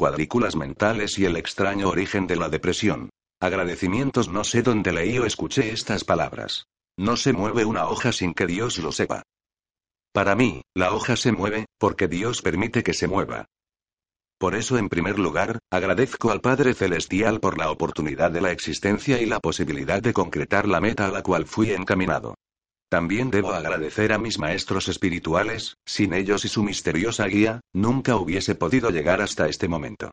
Cuadrículas mentales y el extraño origen de la depresión. Agradecimientos no sé dónde leí o escuché estas palabras. No se mueve una hoja sin que Dios lo sepa. Para mí, la hoja se mueve, porque Dios permite que se mueva. Por eso, en primer lugar, agradezco al Padre Celestial por la oportunidad de la existencia y la posibilidad de concretar la meta a la cual fui encaminado. También debo agradecer a mis maestros espirituales, sin ellos y su misteriosa guía, nunca hubiese podido llegar hasta este momento.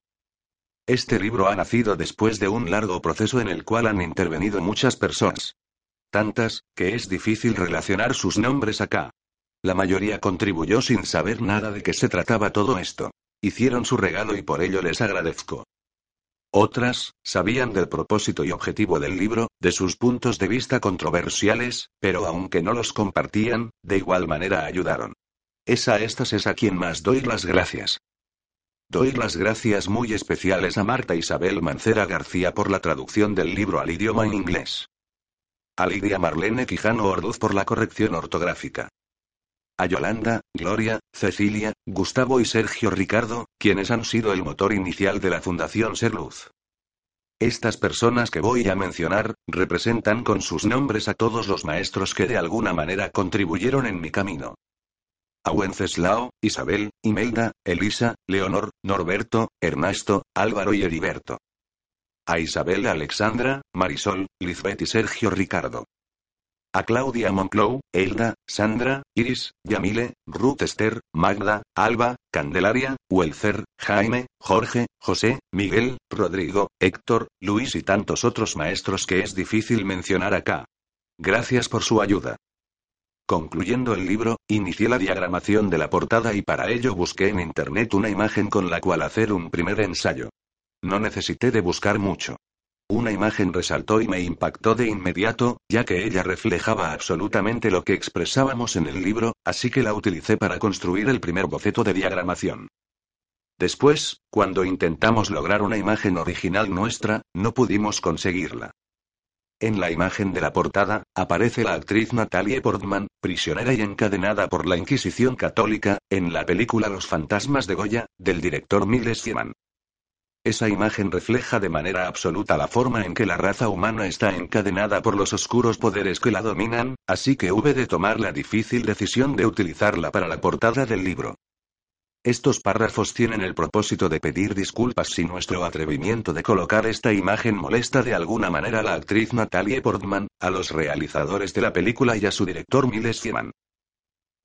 Este libro ha nacido después de un largo proceso en el cual han intervenido muchas personas. Tantas, que es difícil relacionar sus nombres acá. La mayoría contribuyó sin saber nada de qué se trataba todo esto. Hicieron su regalo y por ello les agradezco. Otras, sabían del propósito y objetivo del libro, de sus puntos de vista controversiales, pero aunque no los compartían, de igual manera ayudaron. Es a estas es a quien más doy las gracias. Doy las gracias muy especiales a Marta Isabel Mancera García por la traducción del libro al idioma inglés. A Lidia Marlene Quijano Orduz por la corrección ortográfica. A Yolanda, Gloria, Cecilia, Gustavo y Sergio Ricardo, quienes han sido el motor inicial de la Fundación Ser Luz. Estas personas que voy a mencionar, representan con sus nombres a todos los maestros que de alguna manera contribuyeron en mi camino. A Wenceslao, Isabel, Imelda, Elisa, Leonor, Norberto, Ernesto, Álvaro y Heriberto. A Isabel Alexandra, Marisol, Lizbeth y Sergio Ricardo. A Claudia Monclou, Elda, Sandra, Iris, Yamile, Ruth Esther, Magda, Alba, Candelaria, Welcer, Jaime, Jorge, José, Miguel, Rodrigo, Héctor, Luis y tantos otros maestros que es difícil mencionar acá. Gracias por su ayuda. Concluyendo el libro, inicié la diagramación de la portada y para ello busqué en internet una imagen con la cual hacer un primer ensayo. No necesité de buscar mucho. Una imagen resaltó y me impactó de inmediato, ya que ella reflejaba absolutamente lo que expresábamos en el libro, así que la utilicé para construir el primer boceto de diagramación. Después, cuando intentamos lograr una imagen original nuestra, no pudimos conseguirla. En la imagen de la portada, aparece la actriz Natalie Portman, prisionera y encadenada por la Inquisición católica, en la película Los fantasmas de Goya, del director Miles Sieman. Esa imagen refleja de manera absoluta la forma en que la raza humana está encadenada por los oscuros poderes que la dominan, así que hube de tomar la difícil decisión de utilizarla para la portada del libro. Estos párrafos tienen el propósito de pedir disculpas si nuestro atrevimiento de colocar esta imagen molesta de alguna manera a la actriz Natalie Portman, a los realizadores de la película y a su director Miles Sieman.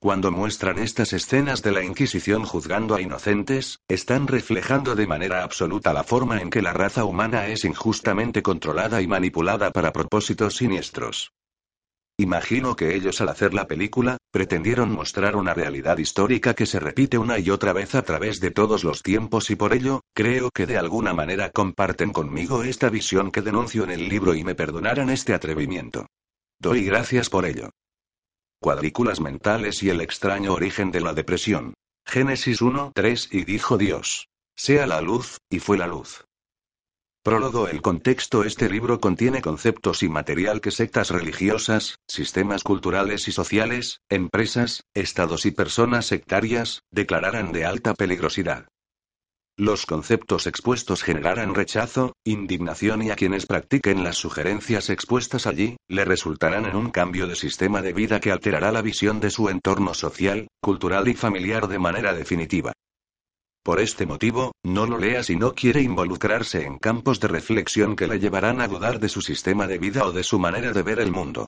Cuando muestran estas escenas de la Inquisición juzgando a inocentes, están reflejando de manera absoluta la forma en que la raza humana es injustamente controlada y manipulada para propósitos siniestros. Imagino que ellos al hacer la película, pretendieron mostrar una realidad histórica que se repite una y otra vez a través de todos los tiempos y por ello, creo que de alguna manera comparten conmigo esta visión que denuncio en el libro y me perdonarán este atrevimiento. Doy gracias por ello. Cuadrículas mentales y el extraño origen de la depresión. Génesis 1, 3 y dijo Dios. Sea la luz, y fue la luz. Prólogo El contexto Este libro contiene conceptos y material que sectas religiosas, sistemas culturales y sociales, empresas, estados y personas sectarias, declararán de alta peligrosidad. Los conceptos expuestos generarán rechazo, indignación y a quienes practiquen las sugerencias expuestas allí, le resultarán en un cambio de sistema de vida que alterará la visión de su entorno social, cultural y familiar de manera definitiva. Por este motivo, no lo lea si no quiere involucrarse en campos de reflexión que le llevarán a dudar de su sistema de vida o de su manera de ver el mundo.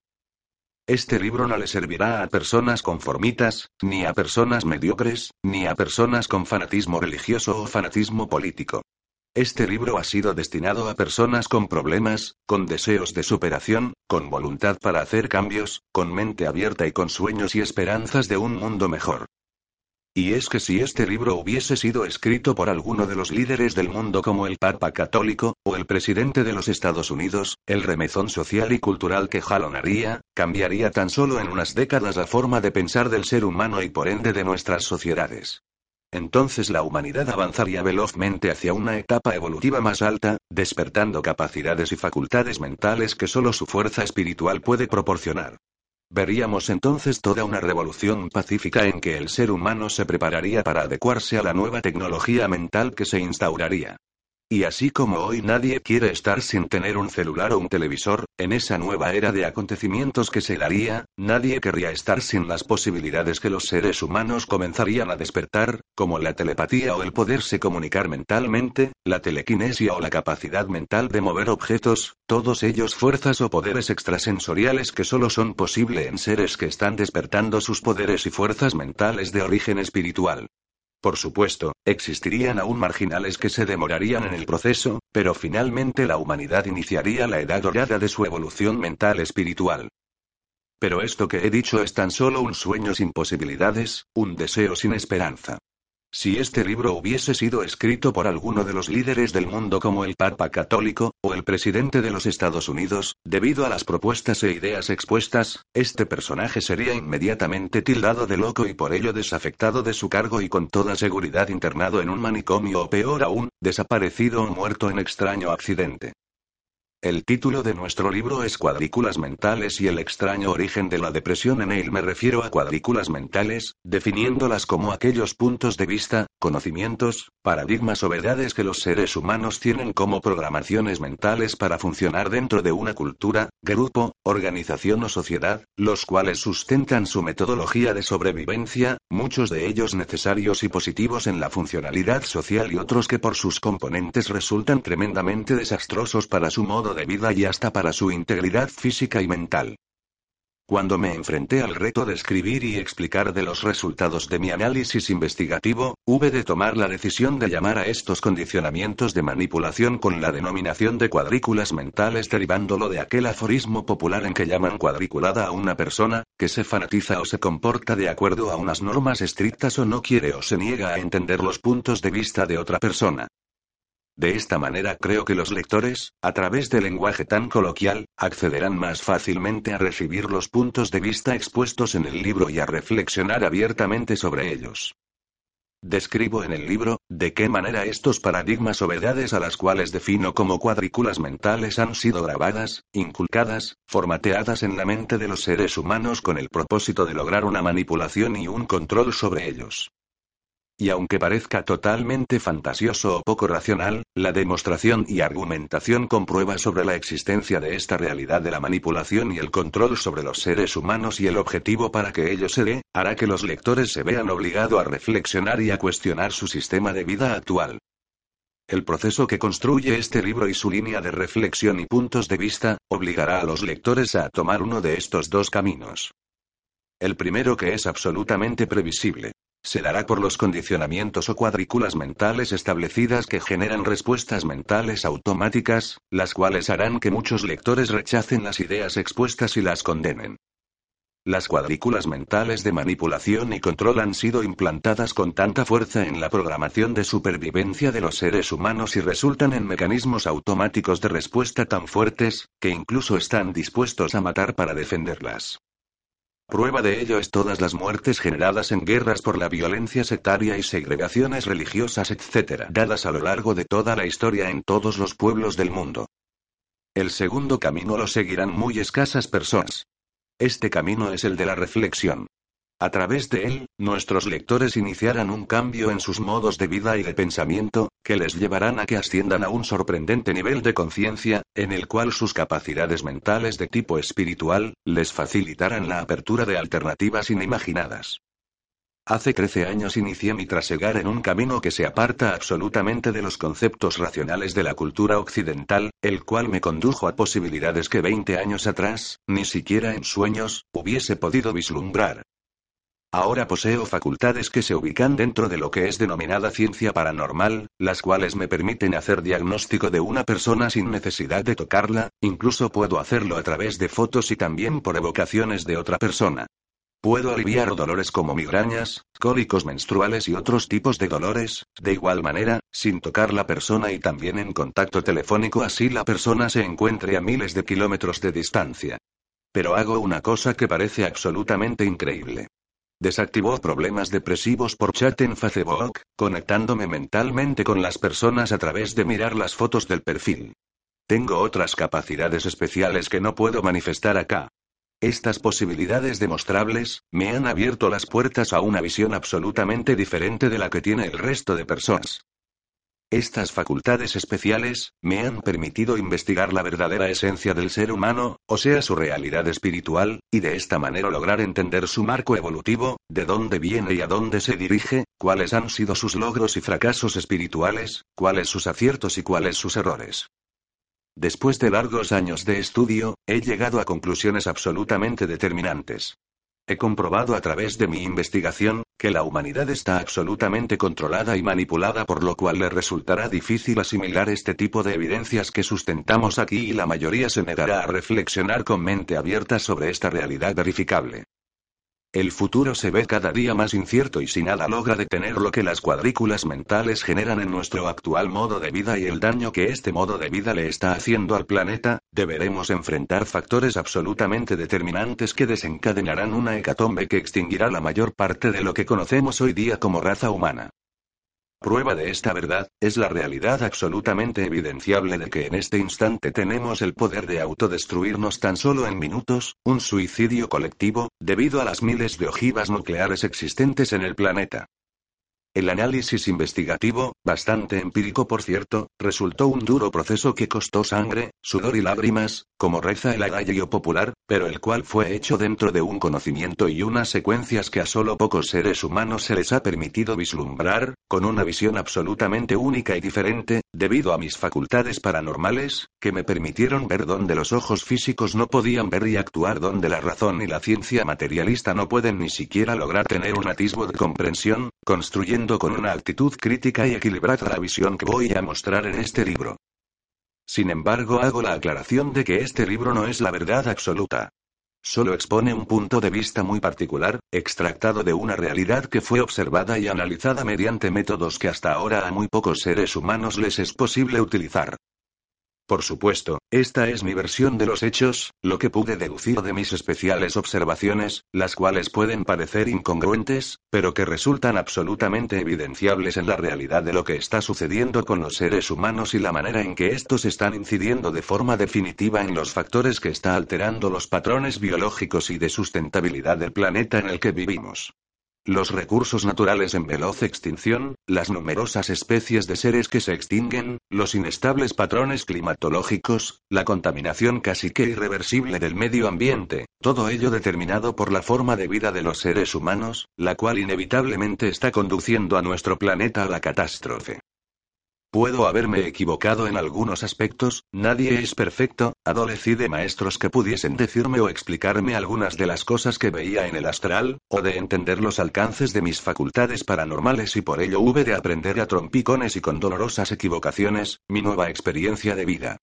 Este libro no le servirá a personas conformitas, ni a personas mediocres, ni a personas con fanatismo religioso o fanatismo político. Este libro ha sido destinado a personas con problemas, con deseos de superación, con voluntad para hacer cambios, con mente abierta y con sueños y esperanzas de un mundo mejor. Y es que si este libro hubiese sido escrito por alguno de los líderes del mundo como el Papa Católico, o el presidente de los Estados Unidos, el remezón social y cultural que jalonaría, cambiaría tan solo en unas décadas la forma de pensar del ser humano y por ende de nuestras sociedades. Entonces la humanidad avanzaría velozmente hacia una etapa evolutiva más alta, despertando capacidades y facultades mentales que solo su fuerza espiritual puede proporcionar. Veríamos entonces toda una revolución pacífica en que el ser humano se prepararía para adecuarse a la nueva tecnología mental que se instauraría. Y así como hoy nadie quiere estar sin tener un celular o un televisor, en esa nueva era de acontecimientos que se daría, nadie querría estar sin las posibilidades que los seres humanos comenzarían a despertar, como la telepatía o el poderse comunicar mentalmente, la telequinesia o la capacidad mental de mover objetos, todos ellos fuerzas o poderes extrasensoriales que solo son posible en seres que están despertando sus poderes y fuerzas mentales de origen espiritual. Por supuesto, existirían aún marginales que se demorarían en el proceso, pero finalmente la humanidad iniciaría la edad dorada de su evolución mental espiritual. Pero esto que he dicho es tan solo un sueño sin posibilidades, un deseo sin esperanza. Si este libro hubiese sido escrito por alguno de los líderes del mundo como el Papa Católico, o el presidente de los Estados Unidos, debido a las propuestas e ideas expuestas, este personaje sería inmediatamente tildado de loco y por ello desafectado de su cargo y con toda seguridad internado en un manicomio o peor aún, desaparecido o muerto en extraño accidente. El título de nuestro libro es Cuadrículas mentales y el extraño origen de la depresión. En él me refiero a cuadrículas mentales, definiéndolas como aquellos puntos de vista, conocimientos, paradigmas o verdades que los seres humanos tienen como programaciones mentales para funcionar dentro de una cultura, grupo, organización o sociedad, los cuales sustentan su metodología de sobrevivencia, muchos de ellos necesarios y positivos en la funcionalidad social y otros que por sus componentes resultan tremendamente desastrosos para su modo de vida y hasta para su integridad física y mental. Cuando me enfrenté al reto de escribir y explicar de los resultados de mi análisis investigativo, hube de tomar la decisión de llamar a estos condicionamientos de manipulación con la denominación de cuadrículas mentales derivándolo de aquel aforismo popular en que llaman cuadriculada a una persona, que se fanatiza o se comporta de acuerdo a unas normas estrictas o no quiere o se niega a entender los puntos de vista de otra persona. De esta manera creo que los lectores, a través del lenguaje tan coloquial, accederán más fácilmente a recibir los puntos de vista expuestos en el libro y a reflexionar abiertamente sobre ellos. Describo en el libro, de qué manera estos paradigmas o verdades a las cuales defino como cuadrículas mentales han sido grabadas, inculcadas, formateadas en la mente de los seres humanos con el propósito de lograr una manipulación y un control sobre ellos. Y aunque parezca totalmente fantasioso o poco racional, la demostración y argumentación comprueba sobre la existencia de esta realidad de la manipulación y el control sobre los seres humanos y el objetivo para que ello se dé, hará que los lectores se vean obligados a reflexionar y a cuestionar su sistema de vida actual. El proceso que construye este libro y su línea de reflexión y puntos de vista, obligará a los lectores a tomar uno de estos dos caminos. El primero que es absolutamente previsible. Se dará por los condicionamientos o cuadrículas mentales establecidas que generan respuestas mentales automáticas, las cuales harán que muchos lectores rechacen las ideas expuestas y las condenen. Las cuadrículas mentales de manipulación y control han sido implantadas con tanta fuerza en la programación de supervivencia de los seres humanos y resultan en mecanismos automáticos de respuesta tan fuertes, que incluso están dispuestos a matar para defenderlas. Prueba de ello es todas las muertes generadas en guerras por la violencia sectaria y segregaciones religiosas, etc., dadas a lo largo de toda la historia en todos los pueblos del mundo. El segundo camino lo seguirán muy escasas personas. Este camino es el de la reflexión. A través de él, nuestros lectores iniciarán un cambio en sus modos de vida y de pensamiento, que les llevarán a que asciendan a un sorprendente nivel de conciencia, en el cual sus capacidades mentales de tipo espiritual, les facilitarán la apertura de alternativas inimaginadas. Hace 13 años inicié mi trasegar en un camino que se aparta absolutamente de los conceptos racionales de la cultura occidental, el cual me condujo a posibilidades que 20 años atrás, ni siquiera en sueños, hubiese podido vislumbrar. Ahora poseo facultades que se ubican dentro de lo que es denominada ciencia paranormal, las cuales me permiten hacer diagnóstico de una persona sin necesidad de tocarla, incluso puedo hacerlo a través de fotos y también por evocaciones de otra persona. Puedo aliviar dolores como migrañas, cólicos menstruales y otros tipos de dolores, de igual manera, sin tocar la persona y también en contacto telefónico así la persona se encuentre a miles de kilómetros de distancia. Pero hago una cosa que parece absolutamente increíble. Desactivó problemas depresivos por chat en Facebook, conectándome mentalmente con las personas a través de mirar las fotos del perfil. Tengo otras capacidades especiales que no puedo manifestar acá. Estas posibilidades demostrables, me han abierto las puertas a una visión absolutamente diferente de la que tiene el resto de personas. Estas facultades especiales, me han permitido investigar la verdadera esencia del ser humano, o sea, su realidad espiritual, y de esta manera lograr entender su marco evolutivo, de dónde viene y a dónde se dirige, cuáles han sido sus logros y fracasos espirituales, cuáles sus aciertos y cuáles sus errores. Después de largos años de estudio, he llegado a conclusiones absolutamente determinantes. He comprobado a través de mi investigación, que la humanidad está absolutamente controlada y manipulada por lo cual le resultará difícil asimilar este tipo de evidencias que sustentamos aquí y la mayoría se negará a reflexionar con mente abierta sobre esta realidad verificable. El futuro se ve cada día más incierto y si nada logra detener lo que las cuadrículas mentales generan en nuestro actual modo de vida y el daño que este modo de vida le está haciendo al planeta, deberemos enfrentar factores absolutamente determinantes que desencadenarán una hecatombe que extinguirá la mayor parte de lo que conocemos hoy día como raza humana. Prueba de esta verdad, es la realidad absolutamente evidenciable de que en este instante tenemos el poder de autodestruirnos tan solo en minutos, un suicidio colectivo, debido a las miles de ojivas nucleares existentes en el planeta. El análisis investigativo, bastante empírico por cierto, resultó un duro proceso que costó sangre, sudor y lágrimas, como reza el adagio popular, pero el cual fue hecho dentro de un conocimiento y unas secuencias que a solo pocos seres humanos se les ha permitido vislumbrar, con una visión absolutamente única y diferente, debido a mis facultades paranormales, que me permitieron ver donde los ojos físicos no podían ver y actuar donde la razón y la ciencia materialista no pueden ni siquiera lograr tener un atisbo de comprensión, construyendo con una actitud crítica y equilibrada la visión que voy a mostrar en este libro. Sin embargo, hago la aclaración de que este libro no es la verdad absoluta. Solo expone un punto de vista muy particular, extractado de una realidad que fue observada y analizada mediante métodos que hasta ahora a muy pocos seres humanos les es posible utilizar. Por supuesto, esta es mi versión de los hechos, lo que pude deducir de mis especiales observaciones, las cuales pueden parecer incongruentes, pero que resultan absolutamente evidenciables en la realidad de lo que está sucediendo con los seres humanos y la manera en que estos están incidiendo de forma definitiva en los factores que está alterando los patrones biológicos y de sustentabilidad del planeta en el que vivimos. Los recursos naturales en veloz extinción, las numerosas especies de seres que se extinguen, los inestables patrones climatológicos, la contaminación casi que irreversible del medio ambiente, todo ello determinado por la forma de vida de los seres humanos, la cual inevitablemente está conduciendo a nuestro planeta a la catástrofe. Puedo haberme equivocado en algunos aspectos, nadie es perfecto, adolecí de maestros que pudiesen decirme o explicarme algunas de las cosas que veía en el astral, o de entender los alcances de mis facultades paranormales y por ello hube de aprender a trompicones y con dolorosas equivocaciones, mi nueva experiencia de vida.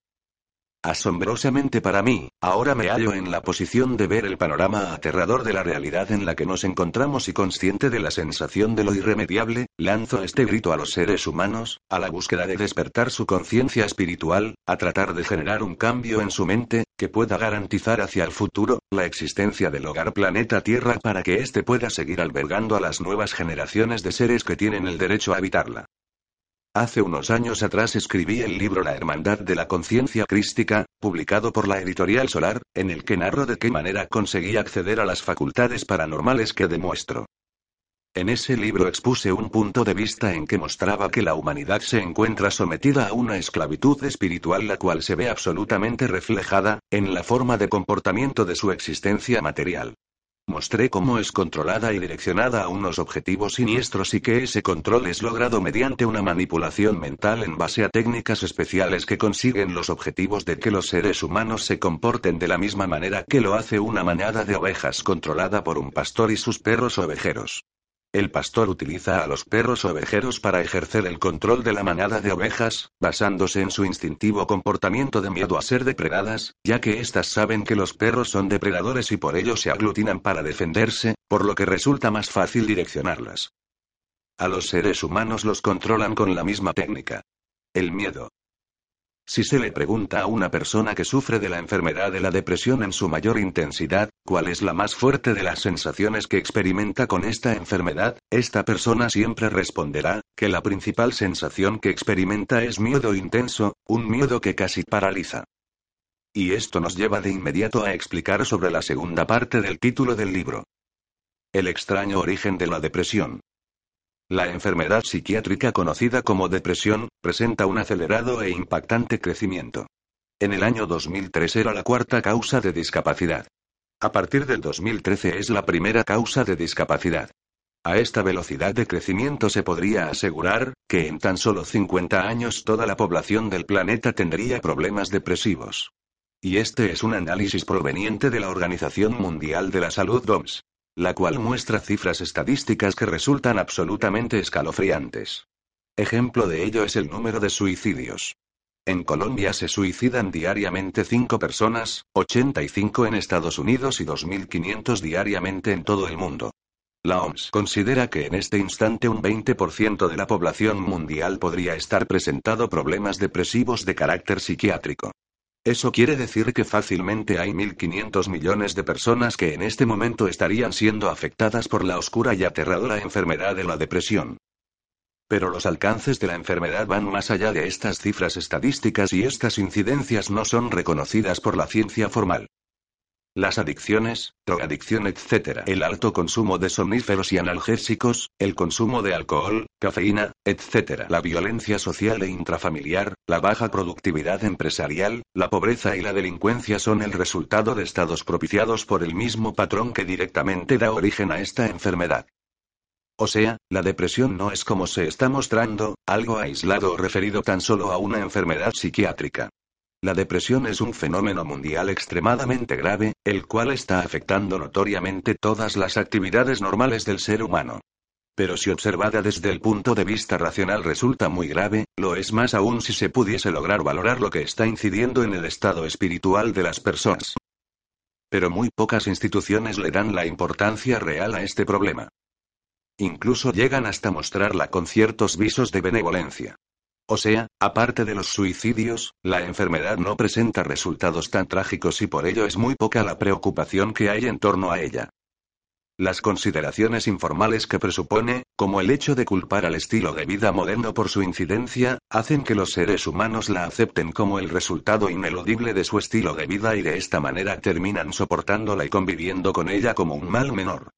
Asombrosamente para mí, ahora me hallo en la posición de ver el panorama aterrador de la realidad en la que nos encontramos y consciente de la sensación de lo irremediable, lanzo este grito a los seres humanos, a la búsqueda de despertar su conciencia espiritual, a tratar de generar un cambio en su mente, que pueda garantizar hacia el futuro, la existencia del hogar planeta Tierra para que éste pueda seguir albergando a las nuevas generaciones de seres que tienen el derecho a habitarla. Hace unos años atrás escribí el libro La Hermandad de la Conciencia Crística, publicado por la editorial Solar, en el que narro de qué manera conseguí acceder a las facultades paranormales que demuestro. En ese libro expuse un punto de vista en que mostraba que la humanidad se encuentra sometida a una esclavitud espiritual la cual se ve absolutamente reflejada, en la forma de comportamiento de su existencia material. Mostré cómo es controlada y direccionada a unos objetivos siniestros y que ese control es logrado mediante una manipulación mental en base a técnicas especiales que consiguen los objetivos de que los seres humanos se comporten de la misma manera que lo hace una manada de ovejas controlada por un pastor y sus perros ovejeros. El pastor utiliza a los perros ovejeros para ejercer el control de la manada de ovejas, basándose en su instintivo comportamiento de miedo a ser depredadas, ya que éstas saben que los perros son depredadores y por ello se aglutinan para defenderse, por lo que resulta más fácil direccionarlas. A los seres humanos los controlan con la misma técnica. El miedo. Si se le pregunta a una persona que sufre de la enfermedad de la depresión en su mayor intensidad, cuál es la más fuerte de las sensaciones que experimenta con esta enfermedad, esta persona siempre responderá, que la principal sensación que experimenta es miedo intenso, un miedo que casi paraliza. Y esto nos lleva de inmediato a explicar sobre la segunda parte del título del libro. El extraño origen de la depresión. La enfermedad psiquiátrica conocida como depresión, presenta un acelerado e impactante crecimiento. En el año 2003 era la cuarta causa de discapacidad. A partir del 2013 es la primera causa de discapacidad. A esta velocidad de crecimiento se podría asegurar, que en tan solo 50 años toda la población del planeta tendría problemas depresivos. Y este es un análisis proveniente de la Organización Mundial de la Salud DOMS la cual muestra cifras estadísticas que resultan absolutamente escalofriantes. Ejemplo de ello es el número de suicidios. En Colombia se suicidan diariamente 5 personas, 85 en Estados Unidos y 2.500 diariamente en todo el mundo. La OMS considera que en este instante un 20% de la población mundial podría estar presentado problemas depresivos de carácter psiquiátrico. Eso quiere decir que fácilmente hay 1.500 millones de personas que en este momento estarían siendo afectadas por la oscura y aterradora enfermedad de la depresión. Pero los alcances de la enfermedad van más allá de estas cifras estadísticas y estas incidencias no son reconocidas por la ciencia formal. Las adicciones, drogadicción, etc. El alto consumo de somníferos y analgésicos, el consumo de alcohol, cafeína, etc. La violencia social e intrafamiliar, la baja productividad empresarial, la pobreza y la delincuencia son el resultado de estados propiciados por el mismo patrón que directamente da origen a esta enfermedad. O sea, la depresión no es como se está mostrando, algo aislado o referido tan solo a una enfermedad psiquiátrica. La depresión es un fenómeno mundial extremadamente grave, el cual está afectando notoriamente todas las actividades normales del ser humano. Pero si observada desde el punto de vista racional resulta muy grave, lo es más aún si se pudiese lograr valorar lo que está incidiendo en el estado espiritual de las personas. Pero muy pocas instituciones le dan la importancia real a este problema. Incluso llegan hasta mostrarla con ciertos visos de benevolencia. O sea, aparte de los suicidios, la enfermedad no presenta resultados tan trágicos y por ello es muy poca la preocupación que hay en torno a ella. Las consideraciones informales que presupone, como el hecho de culpar al estilo de vida moderno por su incidencia, hacen que los seres humanos la acepten como el resultado ineludible de su estilo de vida y de esta manera terminan soportándola y conviviendo con ella como un mal menor.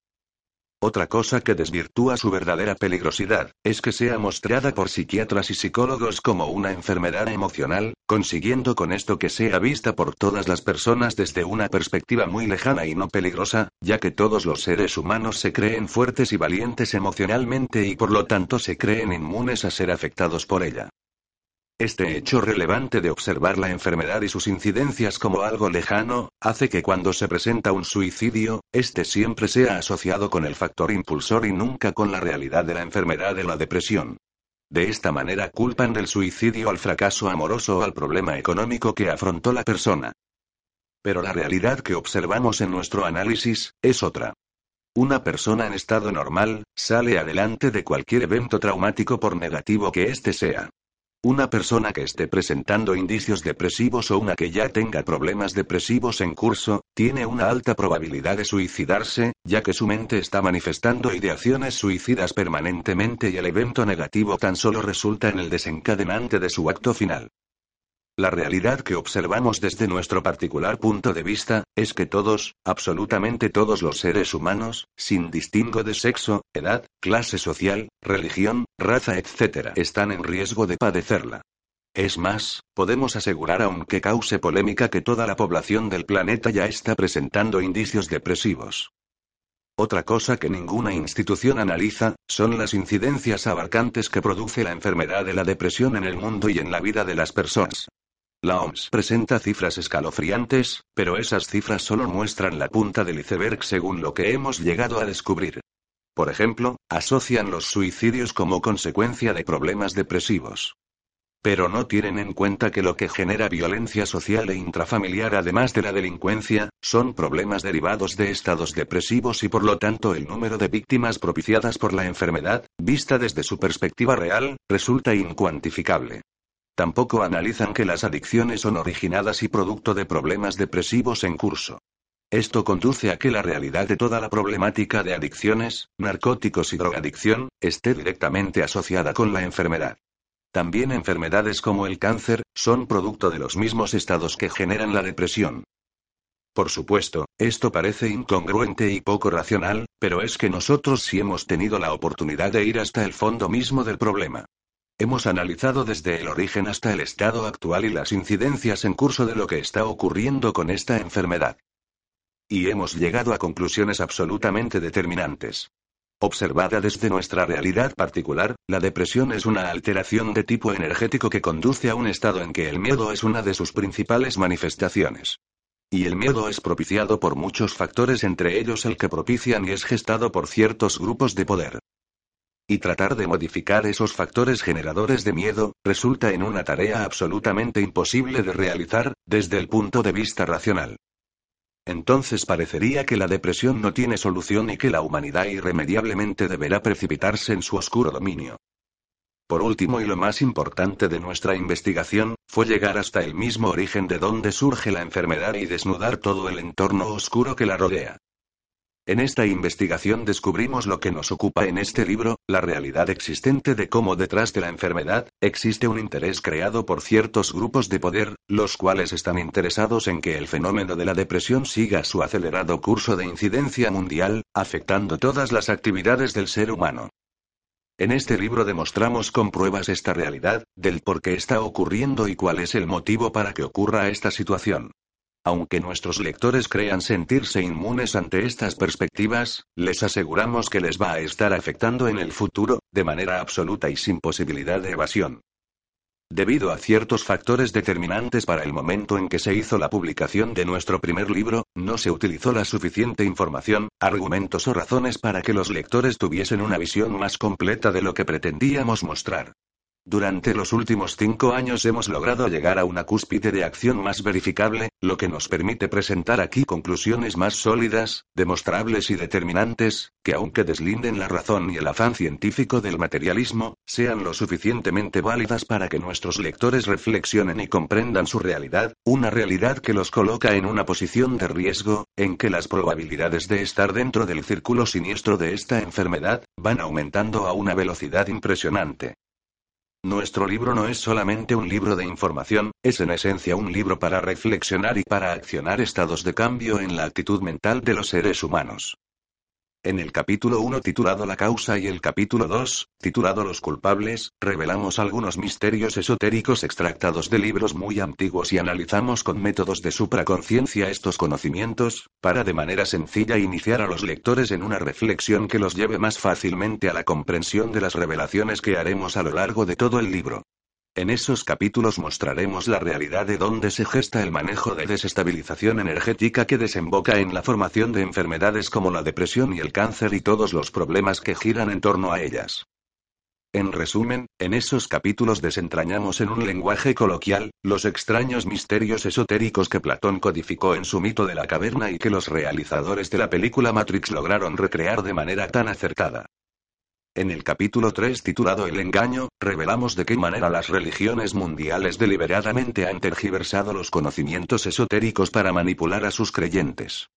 Otra cosa que desvirtúa su verdadera peligrosidad, es que sea mostrada por psiquiatras y psicólogos como una enfermedad emocional, consiguiendo con esto que sea vista por todas las personas desde una perspectiva muy lejana y no peligrosa, ya que todos los seres humanos se creen fuertes y valientes emocionalmente y por lo tanto se creen inmunes a ser afectados por ella. Este hecho relevante de observar la enfermedad y sus incidencias como algo lejano, hace que cuando se presenta un suicidio, este siempre sea asociado con el factor impulsor y nunca con la realidad de la enfermedad de la depresión. De esta manera culpan del suicidio al fracaso amoroso o al problema económico que afrontó la persona. Pero la realidad que observamos en nuestro análisis, es otra. Una persona en estado normal, sale adelante de cualquier evento traumático por negativo que éste sea. Una persona que esté presentando indicios depresivos o una que ya tenga problemas depresivos en curso, tiene una alta probabilidad de suicidarse, ya que su mente está manifestando ideaciones suicidas permanentemente y el evento negativo tan solo resulta en el desencadenante de su acto final. La realidad que observamos desde nuestro particular punto de vista, es que todos, absolutamente todos los seres humanos, sin distingo de sexo, edad, clase social, religión, raza, etc., están en riesgo de padecerla. Es más, podemos asegurar aunque cause polémica que toda la población del planeta ya está presentando indicios depresivos. Otra cosa que ninguna institución analiza, son las incidencias abarcantes que produce la enfermedad de la depresión en el mundo y en la vida de las personas. La OMS presenta cifras escalofriantes, pero esas cifras solo muestran la punta del iceberg según lo que hemos llegado a descubrir. Por ejemplo, asocian los suicidios como consecuencia de problemas depresivos. Pero no tienen en cuenta que lo que genera violencia social e intrafamiliar además de la delincuencia, son problemas derivados de estados depresivos y por lo tanto el número de víctimas propiciadas por la enfermedad, vista desde su perspectiva real, resulta incuantificable. Tampoco analizan que las adicciones son originadas y producto de problemas depresivos en curso. Esto conduce a que la realidad de toda la problemática de adicciones, narcóticos y drogadicción, esté directamente asociada con la enfermedad. También enfermedades como el cáncer, son producto de los mismos estados que generan la depresión. Por supuesto, esto parece incongruente y poco racional, pero es que nosotros sí hemos tenido la oportunidad de ir hasta el fondo mismo del problema. Hemos analizado desde el origen hasta el estado actual y las incidencias en curso de lo que está ocurriendo con esta enfermedad. Y hemos llegado a conclusiones absolutamente determinantes. Observada desde nuestra realidad particular, la depresión es una alteración de tipo energético que conduce a un estado en que el miedo es una de sus principales manifestaciones. Y el miedo es propiciado por muchos factores, entre ellos el que propician y es gestado por ciertos grupos de poder. Y tratar de modificar esos factores generadores de miedo, resulta en una tarea absolutamente imposible de realizar, desde el punto de vista racional. Entonces parecería que la depresión no tiene solución y que la humanidad irremediablemente deberá precipitarse en su oscuro dominio. Por último y lo más importante de nuestra investigación, fue llegar hasta el mismo origen de donde surge la enfermedad y desnudar todo el entorno oscuro que la rodea. En esta investigación descubrimos lo que nos ocupa en este libro, la realidad existente de cómo detrás de la enfermedad, existe un interés creado por ciertos grupos de poder, los cuales están interesados en que el fenómeno de la depresión siga su acelerado curso de incidencia mundial, afectando todas las actividades del ser humano. En este libro demostramos con pruebas esta realidad, del por qué está ocurriendo y cuál es el motivo para que ocurra esta situación. Aunque nuestros lectores crean sentirse inmunes ante estas perspectivas, les aseguramos que les va a estar afectando en el futuro, de manera absoluta y sin posibilidad de evasión. Debido a ciertos factores determinantes para el momento en que se hizo la publicación de nuestro primer libro, no se utilizó la suficiente información, argumentos o razones para que los lectores tuviesen una visión más completa de lo que pretendíamos mostrar. Durante los últimos cinco años hemos logrado llegar a una cúspide de acción más verificable, lo que nos permite presentar aquí conclusiones más sólidas, demostrables y determinantes, que aunque deslinden la razón y el afán científico del materialismo, sean lo suficientemente válidas para que nuestros lectores reflexionen y comprendan su realidad, una realidad que los coloca en una posición de riesgo, en que las probabilidades de estar dentro del círculo siniestro de esta enfermedad, van aumentando a una velocidad impresionante. Nuestro libro no es solamente un libro de información, es en esencia un libro para reflexionar y para accionar estados de cambio en la actitud mental de los seres humanos. En el capítulo 1 titulado La causa y el capítulo 2, titulado Los culpables, revelamos algunos misterios esotéricos extractados de libros muy antiguos y analizamos con métodos de supraconciencia estos conocimientos, para de manera sencilla iniciar a los lectores en una reflexión que los lleve más fácilmente a la comprensión de las revelaciones que haremos a lo largo de todo el libro. En esos capítulos mostraremos la realidad de dónde se gesta el manejo de desestabilización energética que desemboca en la formación de enfermedades como la depresión y el cáncer y todos los problemas que giran en torno a ellas. En resumen, en esos capítulos desentrañamos en un lenguaje coloquial, los extraños misterios esotéricos que Platón codificó en su mito de la caverna y que los realizadores de la película Matrix lograron recrear de manera tan acertada. En el capítulo 3 titulado El engaño, revelamos de qué manera las religiones mundiales deliberadamente han tergiversado los conocimientos esotéricos para manipular a sus creyentes.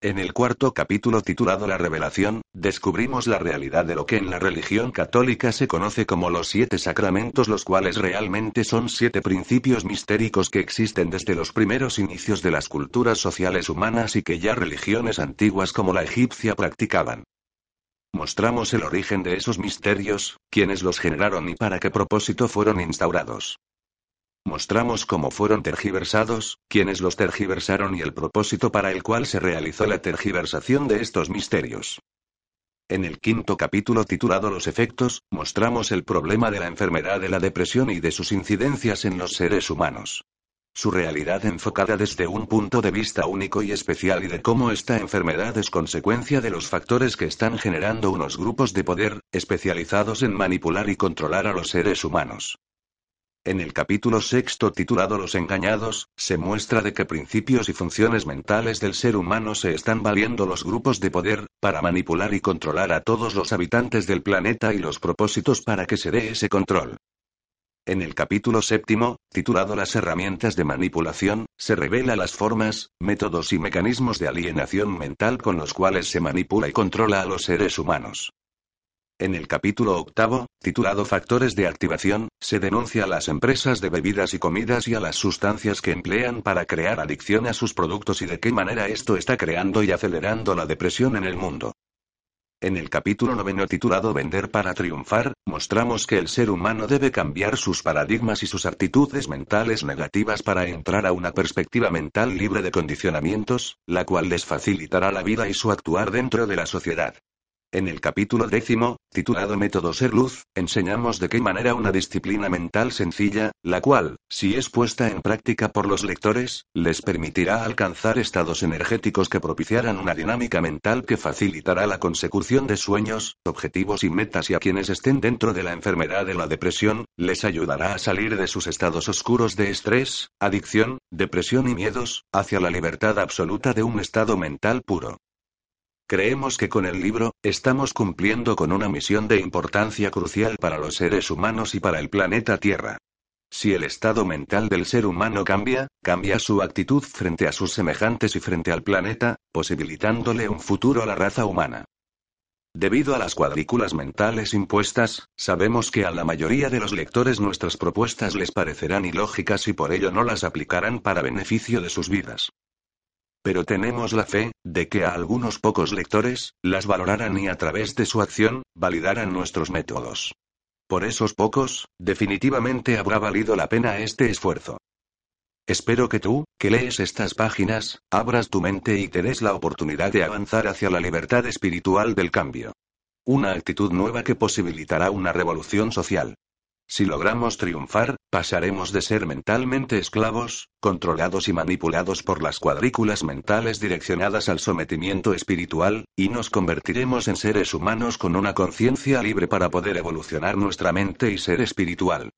En el cuarto capítulo titulado La revelación, descubrimos la realidad de lo que en la religión católica se conoce como los siete sacramentos, los cuales realmente son siete principios mistéricos que existen desde los primeros inicios de las culturas sociales humanas y que ya religiones antiguas como la egipcia practicaban. Mostramos el origen de esos misterios, quiénes los generaron y para qué propósito fueron instaurados. Mostramos cómo fueron tergiversados, quiénes los tergiversaron y el propósito para el cual se realizó la tergiversación de estos misterios. En el quinto capítulo titulado Los efectos, mostramos el problema de la enfermedad de la depresión y de sus incidencias en los seres humanos su realidad enfocada desde un punto de vista único y especial y de cómo esta enfermedad es consecuencia de los factores que están generando unos grupos de poder, especializados en manipular y controlar a los seres humanos. En el capítulo sexto titulado Los engañados, se muestra de qué principios y funciones mentales del ser humano se están valiendo los grupos de poder, para manipular y controlar a todos los habitantes del planeta y los propósitos para que se dé ese control. En el capítulo séptimo, titulado Las herramientas de manipulación, se revela las formas, métodos y mecanismos de alienación mental con los cuales se manipula y controla a los seres humanos. En el capítulo octavo, titulado Factores de activación, se denuncia a las empresas de bebidas y comidas y a las sustancias que emplean para crear adicción a sus productos y de qué manera esto está creando y acelerando la depresión en el mundo. En el capítulo noveno titulado Vender para triunfar, mostramos que el ser humano debe cambiar sus paradigmas y sus actitudes mentales negativas para entrar a una perspectiva mental libre de condicionamientos, la cual les facilitará la vida y su actuar dentro de la sociedad. En el capítulo décimo, titulado Método Ser Luz, enseñamos de qué manera una disciplina mental sencilla, la cual, si es puesta en práctica por los lectores, les permitirá alcanzar estados energéticos que propiciarán una dinámica mental que facilitará la consecución de sueños, objetivos y metas y a quienes estén dentro de la enfermedad de la depresión, les ayudará a salir de sus estados oscuros de estrés, adicción, depresión y miedos, hacia la libertad absoluta de un estado mental puro. Creemos que con el libro, estamos cumpliendo con una misión de importancia crucial para los seres humanos y para el planeta Tierra. Si el estado mental del ser humano cambia, cambia su actitud frente a sus semejantes y frente al planeta, posibilitándole un futuro a la raza humana. Debido a las cuadrículas mentales impuestas, sabemos que a la mayoría de los lectores nuestras propuestas les parecerán ilógicas y por ello no las aplicarán para beneficio de sus vidas. Pero tenemos la fe, de que a algunos pocos lectores, las valorarán y a través de su acción, validarán nuestros métodos. Por esos pocos, definitivamente habrá valido la pena este esfuerzo. Espero que tú, que lees estas páginas, abras tu mente y te des la oportunidad de avanzar hacia la libertad espiritual del cambio. Una actitud nueva que posibilitará una revolución social. Si logramos triunfar, pasaremos de ser mentalmente esclavos, controlados y manipulados por las cuadrículas mentales direccionadas al sometimiento espiritual, y nos convertiremos en seres humanos con una conciencia libre para poder evolucionar nuestra mente y ser espiritual.